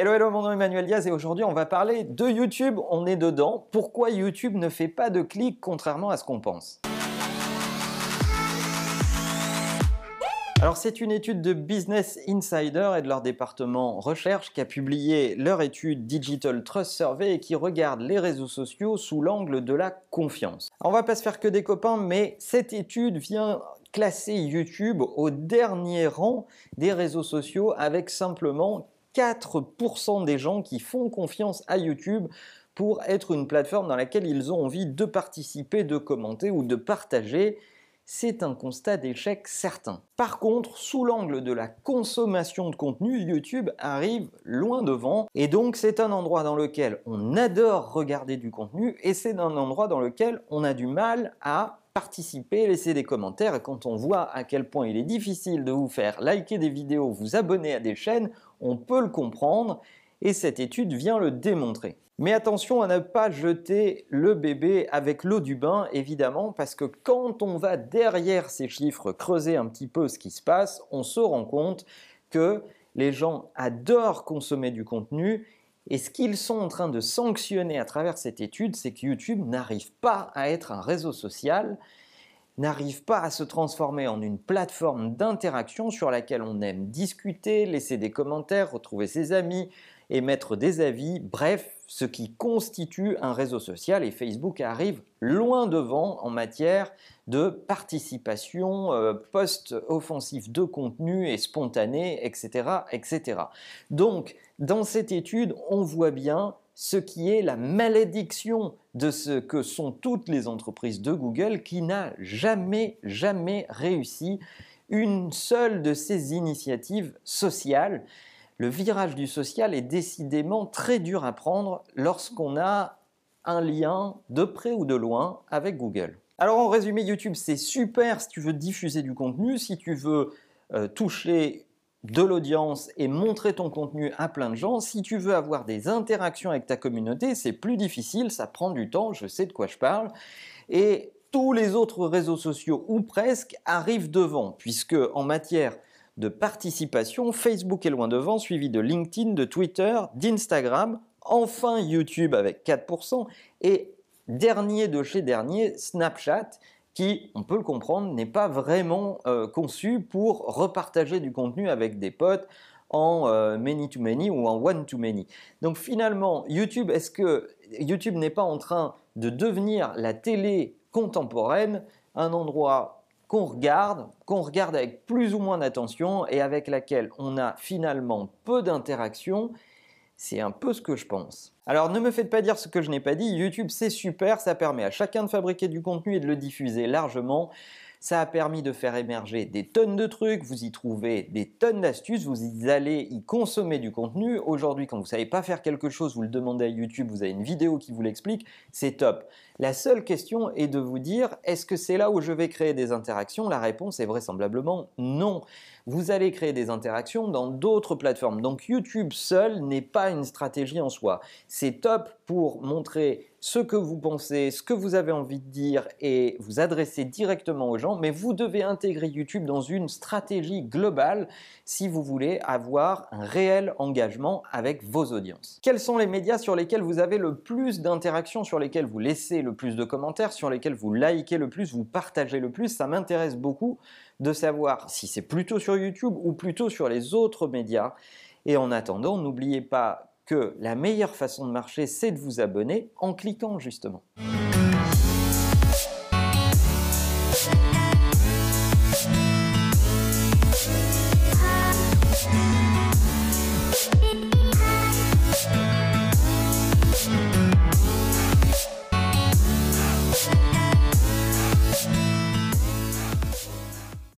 Hello, hello, mon nom est Emmanuel Diaz et aujourd'hui on va parler de YouTube. On est dedans. Pourquoi YouTube ne fait pas de clics contrairement à ce qu'on pense? Alors c'est une étude de Business Insider et de leur département recherche qui a publié leur étude Digital Trust Survey et qui regarde les réseaux sociaux sous l'angle de la confiance. On va pas se faire que des copains, mais cette étude vient classer YouTube au dernier rang des réseaux sociaux avec simplement 4% des gens qui font confiance à YouTube pour être une plateforme dans laquelle ils ont envie de participer, de commenter ou de partager c'est un constat d'échec certain. Par contre, sous l'angle de la consommation de contenu, YouTube arrive loin devant et donc c'est un endroit dans lequel on adore regarder du contenu et c'est un endroit dans lequel on a du mal à participer, laisser des commentaires quand on voit à quel point il est difficile de vous faire liker des vidéos, vous abonner à des chaînes, on peut le comprendre et cette étude vient le démontrer. Mais attention à ne pas jeter le bébé avec l'eau du bain, évidemment, parce que quand on va derrière ces chiffres creuser un petit peu ce qui se passe, on se rend compte que les gens adorent consommer du contenu et ce qu'ils sont en train de sanctionner à travers cette étude, c'est que YouTube n'arrive pas à être un réseau social, n'arrive pas à se transformer en une plateforme d'interaction sur laquelle on aime discuter, laisser des commentaires, retrouver ses amis, émettre des avis, bref, ce qui constitue un réseau social et Facebook arrive loin devant en matière de participation euh, post-offensif de contenu et spontané, etc., etc. Donc, dans cette étude, on voit bien ce qui est la malédiction de ce que sont toutes les entreprises de Google qui n'a jamais, jamais réussi une seule de ces initiatives sociales le virage du social est décidément très dur à prendre lorsqu'on a un lien de près ou de loin avec Google. Alors en résumé, YouTube c'est super si tu veux diffuser du contenu, si tu veux euh, toucher de l'audience et montrer ton contenu à plein de gens. Si tu veux avoir des interactions avec ta communauté, c'est plus difficile, ça prend du temps, je sais de quoi je parle. Et tous les autres réseaux sociaux, ou presque, arrivent devant, puisque en matière de participation, Facebook est loin devant, suivi de LinkedIn, de Twitter, d'Instagram, enfin YouTube avec 4%, et dernier de chez dernier, Snapchat, qui, on peut le comprendre, n'est pas vraiment euh, conçu pour repartager du contenu avec des potes en euh, many to many ou en one to many. Donc finalement, YouTube, est-ce que YouTube n'est pas en train de devenir la télé contemporaine, un endroit qu'on regarde, qu'on regarde avec plus ou moins d'attention et avec laquelle on a finalement peu d'interaction. C'est un peu ce que je pense. Alors ne me faites pas dire ce que je n'ai pas dit, YouTube c'est super, ça permet à chacun de fabriquer du contenu et de le diffuser largement. Ça a permis de faire émerger des tonnes de trucs, vous y trouvez des tonnes d'astuces, vous y allez y consommer du contenu. Aujourd'hui, quand vous savez pas faire quelque chose, vous le demandez à YouTube, vous avez une vidéo qui vous l'explique, c'est top. La seule question est de vous dire, est-ce que c'est là où je vais créer des interactions? La réponse est vraisemblablement non. Vous allez créer des interactions dans d'autres plateformes. Donc YouTube seul n'est pas une stratégie en soi. C'est top pour montrer ce que vous pensez, ce que vous avez envie de dire et vous adresser directement aux gens, mais vous devez intégrer YouTube dans une stratégie globale si vous voulez avoir un réel engagement avec vos audiences. Quels sont les médias sur lesquels vous avez le plus d'interactions, sur lesquels vous laissez le plus de commentaires, sur lesquels vous likez le plus, vous partagez le plus? Ça m'intéresse beaucoup de savoir si c'est plutôt sur YouTube ou plutôt sur les autres médias. Et en attendant, n'oubliez pas que la meilleure façon de marcher, c'est de vous abonner en cliquant justement.